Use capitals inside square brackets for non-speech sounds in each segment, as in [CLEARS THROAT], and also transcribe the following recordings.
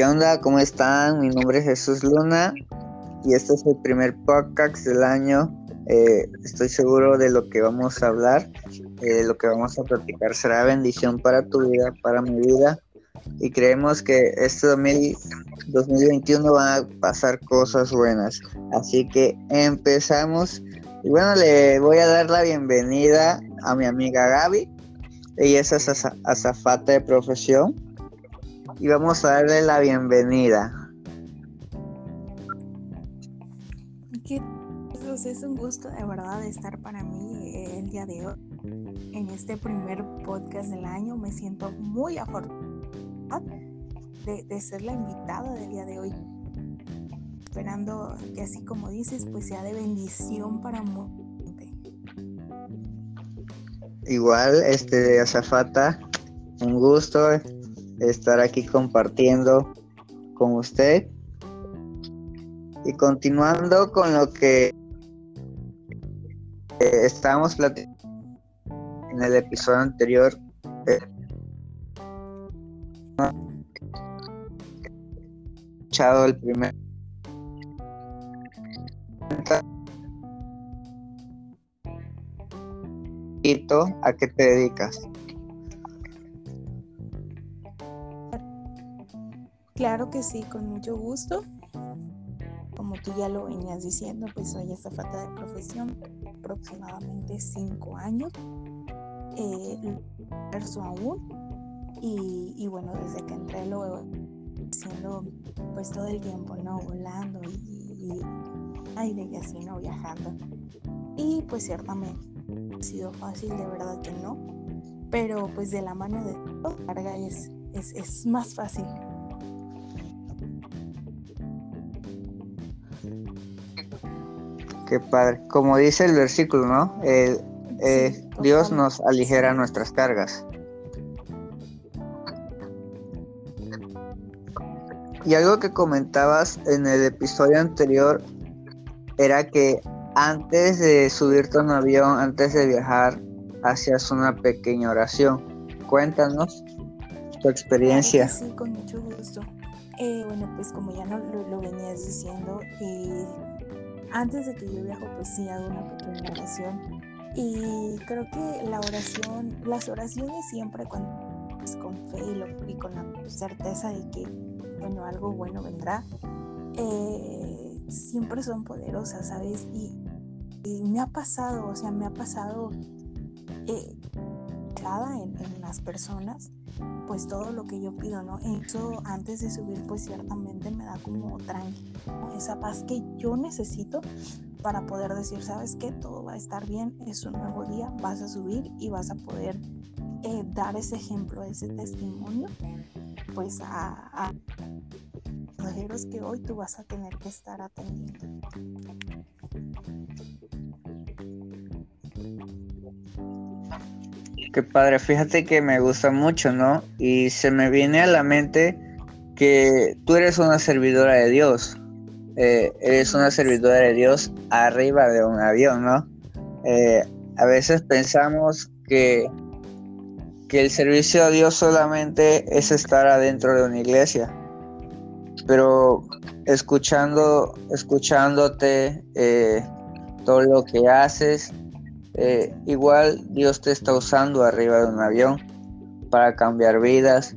¿Qué onda? ¿Cómo están? Mi nombre es Jesús Luna y este es el primer podcast del año. Eh, estoy seguro de lo que vamos a hablar, eh, lo que vamos a platicar será bendición para tu vida, para mi vida y creemos que este 2021 van a pasar cosas buenas. Así que empezamos. Y bueno, le voy a dar la bienvenida a mi amiga Gaby. Ella es azafata de profesión. Y vamos a darle la bienvenida. es un gusto de verdad estar para mí el día de hoy. En este primer podcast del año me siento muy afortunada de, ser la invitada del día de hoy. Esperando que así como dices, pues sea de bendición para mucha Igual, este de Azafata, un gusto estar aquí compartiendo con usted. Y continuando con lo que eh, estábamos platicando en el episodio anterior, eh, escuchado el primer ¿A qué te dedicas? Claro que sí, con mucho gusto. Como tú ya lo venías diciendo, pues soy falta de profesión, aproximadamente cinco años. Eh, aún. Y, y, bueno, desde que entré lo haciendo pues todo el tiempo, ¿no? Volando y, y aire y así, ¿no? Viajando. Y pues ciertamente ha sido fácil, de verdad que no. Pero pues de la mano de todo, carga es, es, es más fácil. Qué padre. Como dice el versículo, ¿no? Eh, Dios nos aligera nuestras cargas. Y algo que comentabas en el episodio anterior era que antes de subirte a un avión, antes de viajar, hacías una pequeña oración. Cuéntanos tu experiencia. Sí, con mucho gusto. Eh, bueno, pues como ya no lo, venías diciendo, eh, antes de que yo viajo, pues sí hago una pequeña oración. Y creo que la oración, las oraciones siempre cuando con fe y con la certeza de que bueno, algo bueno vendrá, eh, siempre son poderosas, ¿sabes? Y, me ha pasado, o sea, me ha pasado eh, en, en, las personas, pues todo lo que yo pido, ¿no? Eso antes de subir, pues ciertamente me da como tranquilo, esa paz que yo necesito para poder decir, ¿sabes qué? Todo va a estar bien, es un nuevo día, vas a subir y vas a poder eh, dar ese ejemplo, ese testimonio, pues a, a pasajeros que hoy tú vas a tener que estar atendiendo. Qué padre, fíjate que me gusta mucho, ¿no? Y se me viene a la mente que tú eres una servidora de Dios. Eh, eres una servidora de Dios arriba de un avión, ¿no? Eh, a veces pensamos que que el servicio a Dios solamente es estar adentro de una iglesia. Pero escuchando, escuchándote eh, todo lo que haces, eh, igual Dios te está usando arriba de un avión para cambiar vidas,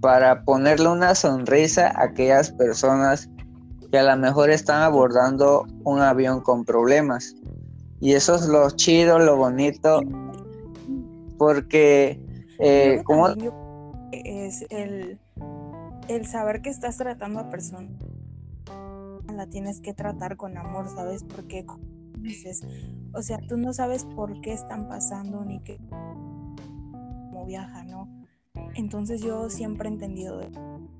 para ponerle una sonrisa a aquellas personas que a lo mejor están abordando un avión con problemas. Y eso es lo chido, lo bonito, porque eh, ¿cómo? Es el, el saber que estás tratando a personas. La tienes que tratar con amor, ¿sabes? Porque dices, o sea, tú no sabes por qué están pasando ni qué cómo viajan, ¿no? Entonces yo siempre he entendido.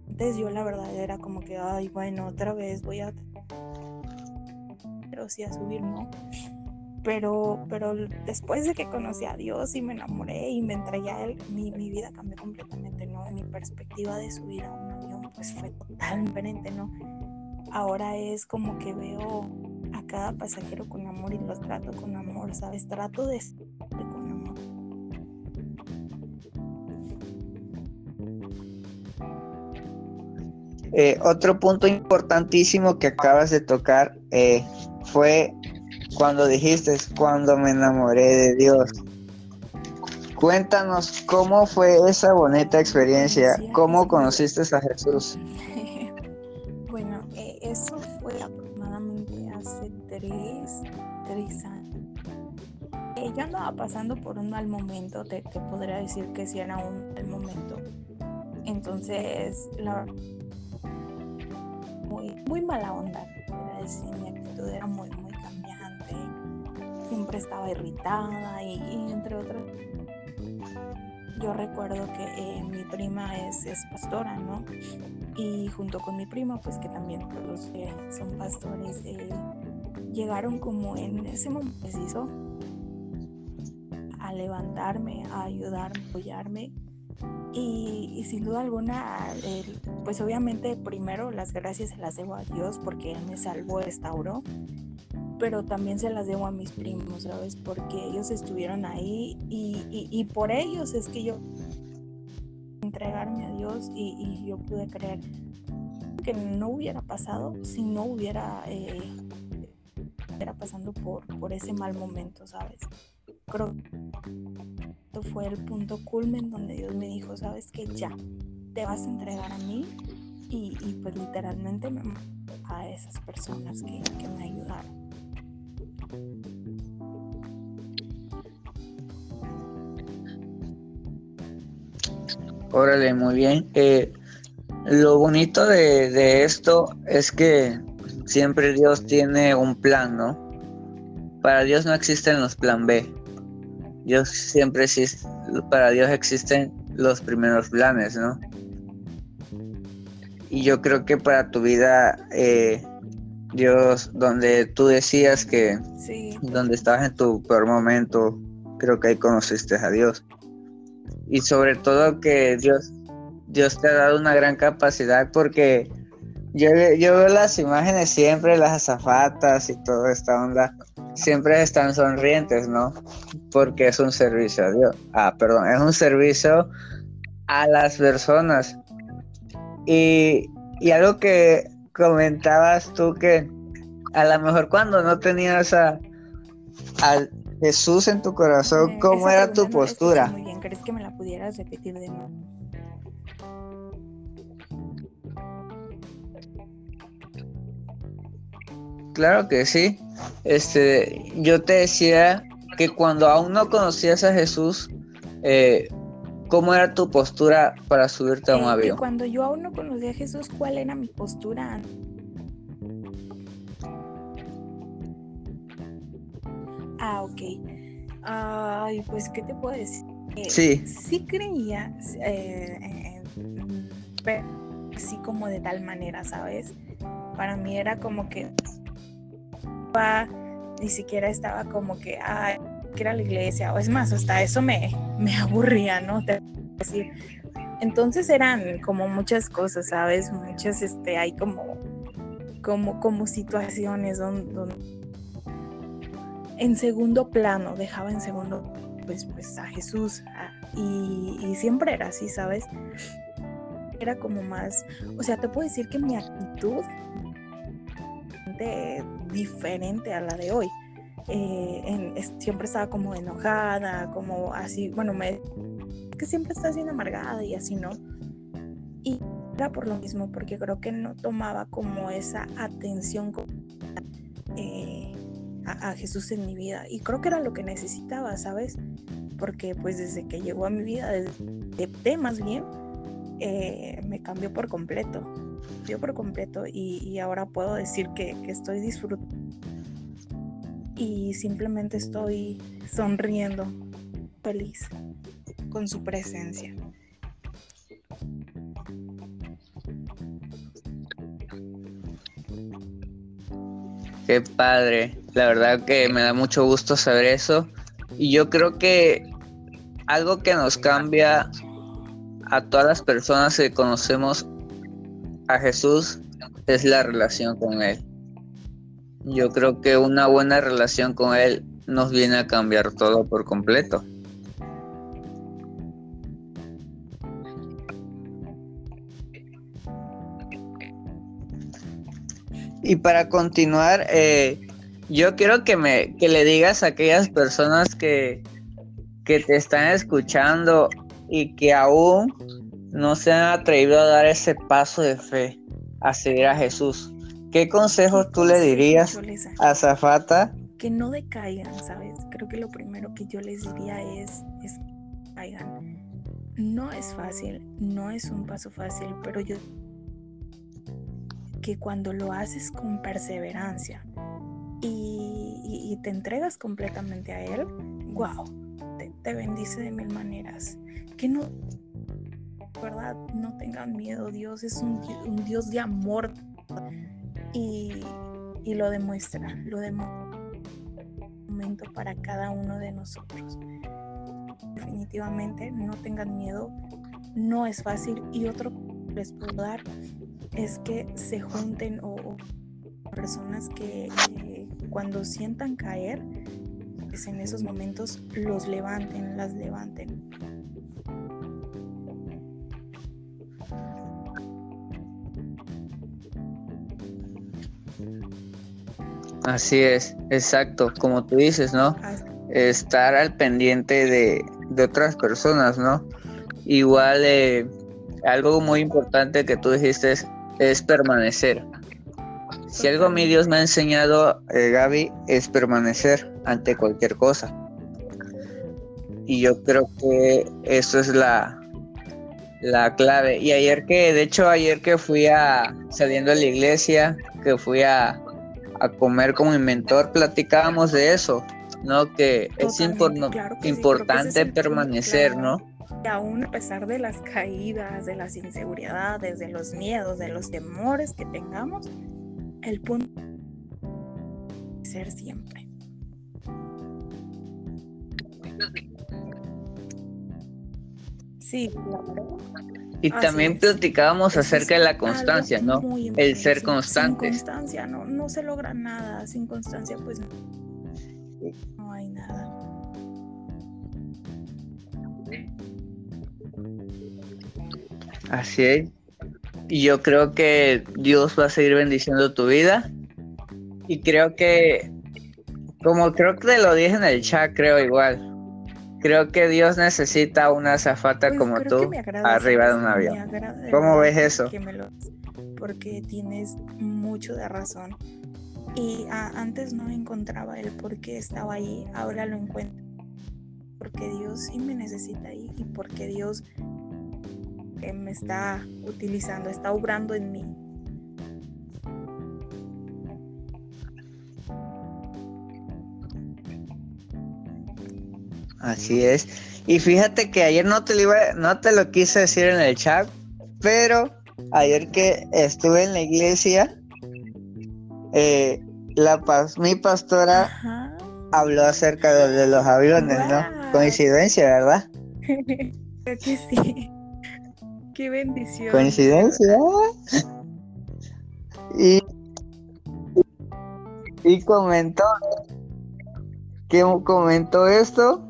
Antes yo la verdad era como que, ay, bueno, otra vez voy a pero sí a subir, ¿no? pero, pero después de que conocí a Dios y me enamoré y me entregué a Él, mi, mi vida cambió completamente, ¿no? Mi perspectiva de subir a un avión pues fue totalmente ¿no? Ahora es como que veo a cada pasajero con amor y los trato con amor, ¿sabes? Trato de con amor. Eh, otro punto importantísimo que acabas de tocar eh, fue cuando dijiste, cuando me enamoré de Dios. Cuéntanos cómo fue esa bonita experiencia, cómo conociste a Jesús. Yo andaba pasando por un mal momento, te, te podría decir que sí era un mal momento. Entonces, la muy, muy mala onda, decir, mi actitud era muy, muy cambiante, siempre estaba irritada y, entre otros. Yo recuerdo que eh, mi prima es, es, pastora, ¿no? Y junto con mi prima, pues que también todos eh, son pastores, eh, llegaron como en ese momento preciso a levantarme, a ayudarme, a apoyarme y, sin duda alguna, pues obviamente primero las gracias se las debo a Dios porque Él me salvó, restauró, pero también se las debo a mis primos, ¿sabes? Porque ellos estuvieron ahí y, por ellos es que yo entregarme a Dios y, yo pude creer que no hubiera pasado si no hubiera, eh, pasando por, por ese mal momento, ¿sabes? Creo fue el punto culmen donde Dios me dijo, sabes que ya, te vas a entregar a mí y, pues literalmente me a esas personas que, me ayudaron. Órale, muy bien. Eh, lo bonito de, de, esto es que siempre Dios tiene un plan, ¿no? Para Dios no existen los plan B. Dios siempre existe, para Dios existen los primeros planes, ¿no? Y yo creo que para tu vida, eh, Dios, donde tú decías que, donde estabas en tu peor momento, creo que ahí conociste a Dios. Y sobre todo que Dios, Dios te ha dado una gran capacidad porque yo, yo veo las imágenes siempre, las azafatas y toda esta onda siempre están sonrientes, ¿no? Porque es un servicio a Dios. Ah, perdón, es un servicio a las personas. Y, algo que comentabas tú que a lo mejor cuando no tenías a, Jesús en tu corazón, eh, ¿cómo era tu postura? Muy bien, ¿crees que me la pudieras repetir de nuevo? Claro que sí. Este, yo te decía que cuando aún no conocías a Jesús, eh, ¿cómo era tu postura para subirte a un eh, avión? Cuando yo aún no conocía a Jesús, ¿cuál era mi postura? Ah, ok. Ay, pues, ¿qué te puedo decir? Eh, sí. Sí creía, pero así como de tal manera, ¿sabes? Para mí era como que ni siquiera estaba como que, ay, que era la iglesia, o es más, hasta eso me, me aburría, ¿no? Decir. Entonces eran como muchas cosas, ¿sabes? Muchas, este, hay como, como, como situaciones donde, en segundo plano, dejaba en segundo, pues, pues a Jesús, y, y siempre era así, ¿sabes? Era como más, o sea, te puedo decir que mi actitud diferente a la de hoy. Eh, siempre estaba como enojada, como así, bueno, me, que siempre está así amargada y así, ¿no? Y era por lo mismo, porque creo que no tomaba como esa atención eh, a, Jesús en mi vida. Y creo que era lo que necesitaba, ¿sabes? Porque pues desde que llegó a mi vida, desde más bien, eh, me cambió por completo por completo y, ahora puedo decir que, estoy disfrutando y simplemente estoy sonriendo, feliz con su presencia. Qué padre, la verdad que me da mucho gusto saber eso y yo creo que algo que nos cambia a todas las personas que conocemos a Jesús es la relación con Él. Yo creo que una buena relación con Él nos viene a cambiar todo por completo. Y para continuar, eh, yo quiero que me que le digas a aquellas personas que, que te están escuchando y que aún no se han atrevido a dar ese paso de fe a seguir a Jesús. ¿Qué consejos tú le dirías a Zafata? Que no decaigan, ¿sabes? Creo que lo primero que yo les diría es, es que caigan. No es fácil, no es un paso fácil, pero yo que cuando lo haces con perseverancia y, te entregas completamente a Él, wow, te, bendice de mil maneras. Que no, ¿verdad? No tengan miedo, Dios es un, Dios de amor y, y lo demuestra, lo demuestra momento para cada uno de nosotros. Definitivamente no tengan miedo, no es fácil y otro les puedo dar es que se junten o, personas que cuando sientan caer, pues en esos momentos los levanten, las levanten. Así es, exacto, como tú dices, ¿no? Estar al pendiente de, otras personas, ¿no? Igual, eh, algo muy importante que tú dijiste es es permanecer. Si algo a mí Dios me ha enseñado, eh, Gaby, es permanecer ante cualquier cosa. Y yo creo que eso es la, la clave. Y ayer que, de hecho, ayer que fui a, saliendo de la iglesia, que fui a, a comer como inventor, platicábamos de eso, ¿no? Que es importante permanecer, ¿no? aún a pesar de las caídas, de las inseguridades, de los miedos, de los temores que tengamos, el punto es ser siempre. Sí, claro. Y también platicábamos acerca de la constancia, ¿no? El ser constante. Sin constancia no, no se logra nada, sin constancia pues no hay nada. Así es. Y yo creo que Dios va a seguir bendiciendo tu vida. Y creo que, como creo que te lo dije en el chat, creo igual. Creo que Dios necesita una zafata pues como tú arriba de un avión. ¿Cómo ves eso? porque tienes mucho de razón. Y antes no encontraba el por qué estaba ahí, ahora lo encuentro. Porque Dios sí me necesita ahí y porque Dios me está utilizando, está obrando en mí. Así es. Y fíjate que ayer no te lo iba, no te lo quise decir en el chat, pero ayer que estuve en la iglesia, eh, la mi pastora habló acerca de, los aviones, ¿no? Coincidencia, ¿verdad? [LAUGHS] Creo que sí. Qué bendición. Coincidencia. Y, y comentó que comentó esto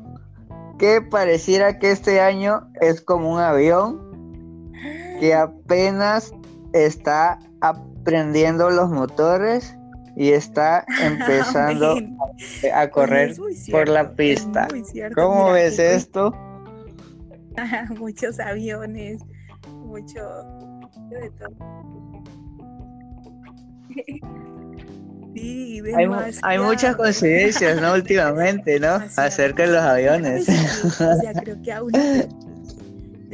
que pareciera que este año es como un avión que [GASPS] apenas está aprendiendo los motores y está [LAUGHS] empezando a correr por la pista. ¿Cómo ves esto? [LAUGHS] Muchos aviones, mucho de todo. [LAUGHS] Hay, hay, muchas coincidencias, ¿no? [LAUGHS] Últimamente, ¿no? Acerca de los aviones. o sea, [LAUGHS] creo que aún de,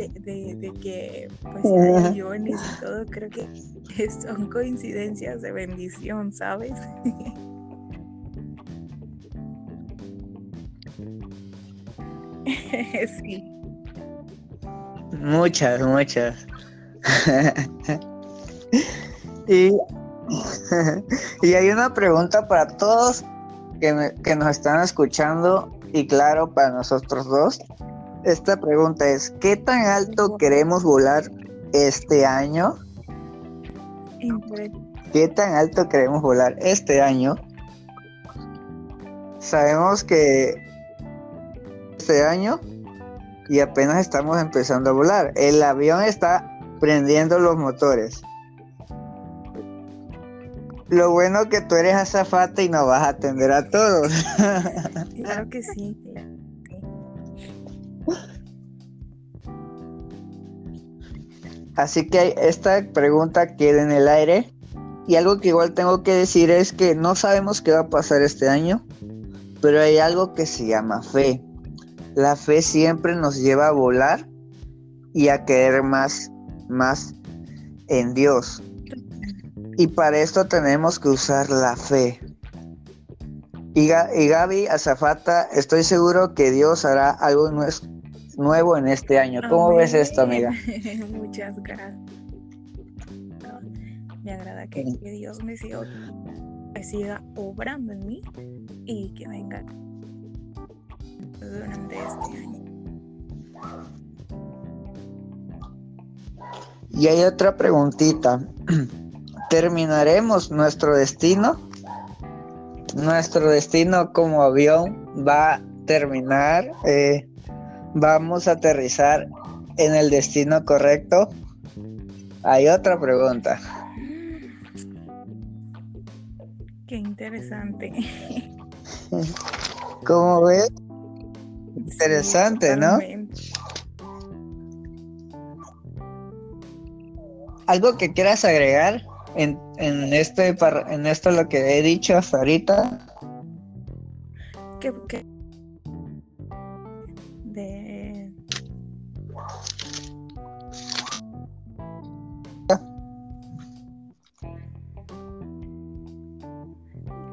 de, de, que pues hay aviones y todo, creo que [LAUGHS] son coincidencias de bendición, ¿sabes? sí. Muchas, muchas. y, [LAUGHS] y hay una pregunta para todos que, que nos están escuchando y claro, para nosotros dos. Esta pregunta es, ¿qué tan alto queremos volar este año? ¿Qué tan alto queremos volar este año? Sabemos que este año y apenas estamos empezando a volar. El avión está prendiendo los motores. Lo bueno que tú eres azafata y no vas a atender a todos. [LAUGHS] Claro que sí. Así que esta pregunta queda en el aire. Y algo que igual tengo que decir es que no sabemos qué va a pasar este año, pero hay algo que se llama fe. La fe siempre nos lleva a volar y a querer más, más en Dios. Y para esto tenemos que usar la fe. Y, Gaby Azafata, estoy seguro que Dios hará algo nuevo en este año. ¿Cómo ves esto, amiga? [LAUGHS] Muchas gracias. Me agrada que, Dios me siga, me siga obrando en mí y que venga durante este año. Y hay otra preguntita. [CLEARS THROAT] ¿Terminaremos nuestro destino? Nuestro destino como avión va a terminar. Eh, vamos a aterrizar en el destino correcto. Hay otra pregunta. Qué interesante. [LAUGHS] ¿Cómo ves? Interesante, ¿no? ¿Algo que quieras agregar en, en, este, en esto lo que he dicho hasta ahorita? ¿Qué, qué? De...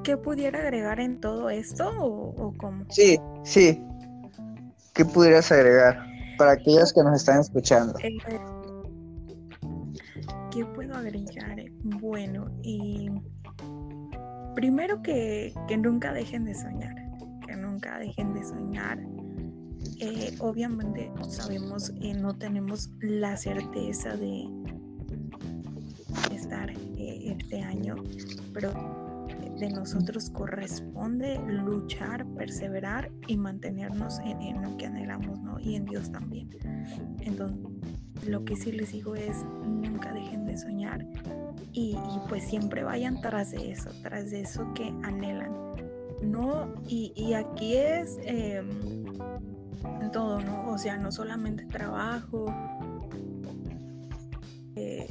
¿Qué pudiera agregar en todo esto o, o cómo? Sí, sí. ¿Qué pudieras agregar para aquellos que nos están escuchando? Eh, ¿Qué puedo agregar? Bueno, y primero que, nunca dejen de soñar, que nunca dejen de soñar. Eh, obviamente sabemos, eh, no tenemos la certeza de estar eh, este año, pero de nosotros corresponde luchar, perseverar y mantenernos en, lo que anhelamos, ¿no? Y en Dios también. Entonces, lo que sí les digo es, nunca dejen de soñar y, pues siempre vayan tras de eso, tras de eso que anhelan. No, y, aquí es em, todo, ¿no? O sea, no solamente trabajo, eh,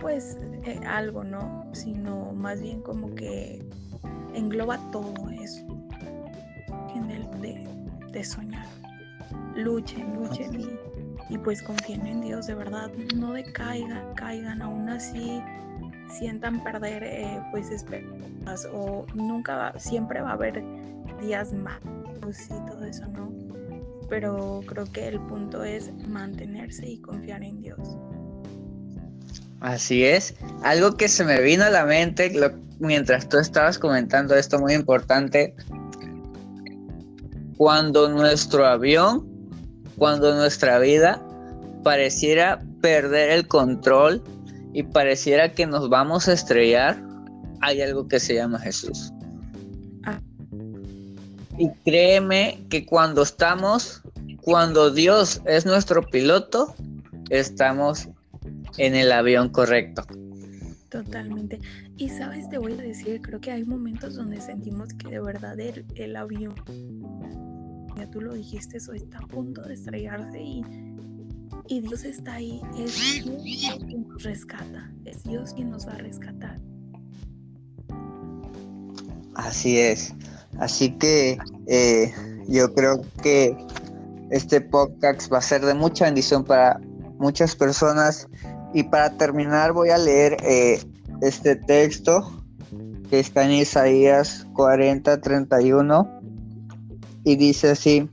pues eh, algo, ¿no? Sino más bien como que engloba todo eso en el de, de soñar. Luchen, luchen y y pues confíen en Dios, de verdad, no decaigan, caigan, aún así sientan perder eh, pues esperanzas o nunca va, siempre va a haber días malos y todo eso, ¿no? Pero creo que el punto es mantenerse y confiar en Dios. Así es. Algo que se me vino a la mente mientras tú estabas comentando esto muy importante. Cuando nuestro avión cuando nuestra vida pareciera perder el control y pareciera que nos vamos a estrellar, hay algo que se llama Jesús. Ah. Y créeme que cuando estamos, cuando Dios es nuestro piloto, estamos en el avión correcto. Totalmente. Y sabes, te voy a decir, creo que hay momentos donde sentimos que de verdad el, el avión ya tú lo dijiste, eso está a punto de estrellarse y, y Dios está ahí. Es Dios quien nos rescata, es Dios quien nos va a rescatar. Así es. Así que eh, yo creo que este podcast va a ser de mucha bendición para muchas personas. Y para terminar voy a leer eh, este texto que está en Isaías 40, 31 y dice así,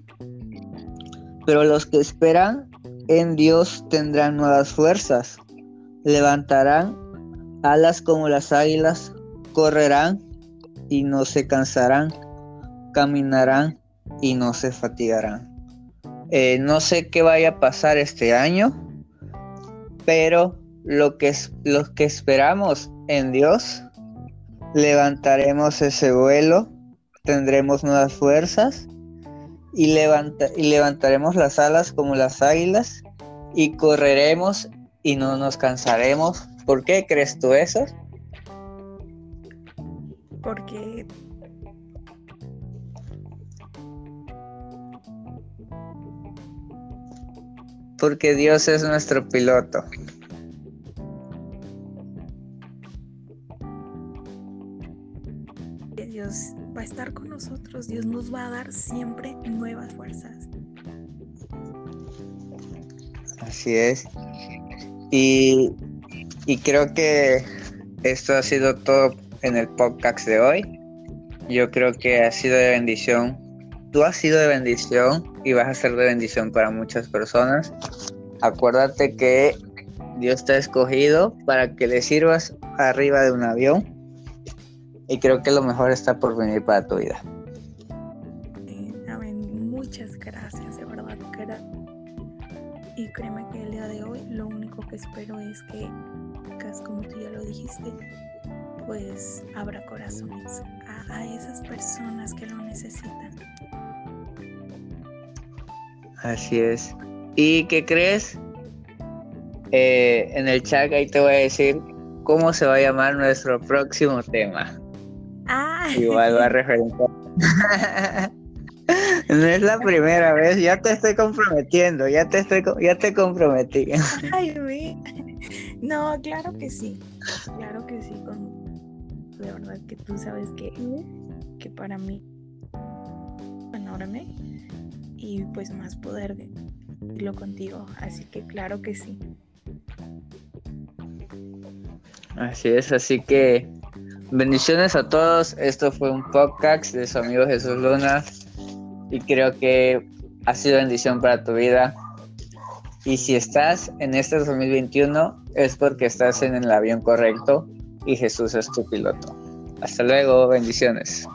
pero los que esperan en Dios tendrán nuevas fuerzas, levantarán alas como las águilas, correrán y no se cansarán, caminarán y no se fatigarán. Eh, no sé qué vaya a pasar este año, pero lo que, los que esperamos en Dios, levantaremos ese vuelo, tendremos nuevas fuerzas y, levanta, y levantaremos las alas como las águilas y correremos y no nos cansaremos. ¿Por qué crees tú eso? porque porque Dios es nuestro piloto. Dios va a estar con nosotros, Dios nos va a dar siempre nuevas fuerzas. Así es. Y, y creo que esto ha sido todo en el podcast de hoy. Yo creo que ha sido de bendición. Tú has sido de bendición y vas a ser de bendición para muchas personas. Acuérdate que Dios te ha escogido para que le sirvas arriba de un avión. Y creo que lo mejor está por venir para tu vida. Amén. Muchas gracias, de verdad. Y créeme que el día de hoy lo único que espero es que, como tú ya lo dijiste, pues abra corazones a, esas personas que lo necesitan. Así es. ¿Y qué crees? Eh, en el chat ahí te voy a decir cómo se va a llamar nuestro próximo tema. Ah. Igual va a referenciar. [LAUGHS] no es la primera vez, ya te estoy comprometiendo, ya te estoy ya te comprometí. [LAUGHS] Ay, no, claro que sí. Claro que sí, con de verdad que tú sabes que, que para mí enorme y pues más poder lo contigo. Así que claro que sí. Así es, así que bendiciones a todos. Esto fue un podcast de su amigo Jesús Luna y creo que ha sido bendición para tu vida. Y si estás en este 2021 es porque estás en el avión correcto y Jesús es tu piloto. Hasta luego, bendiciones.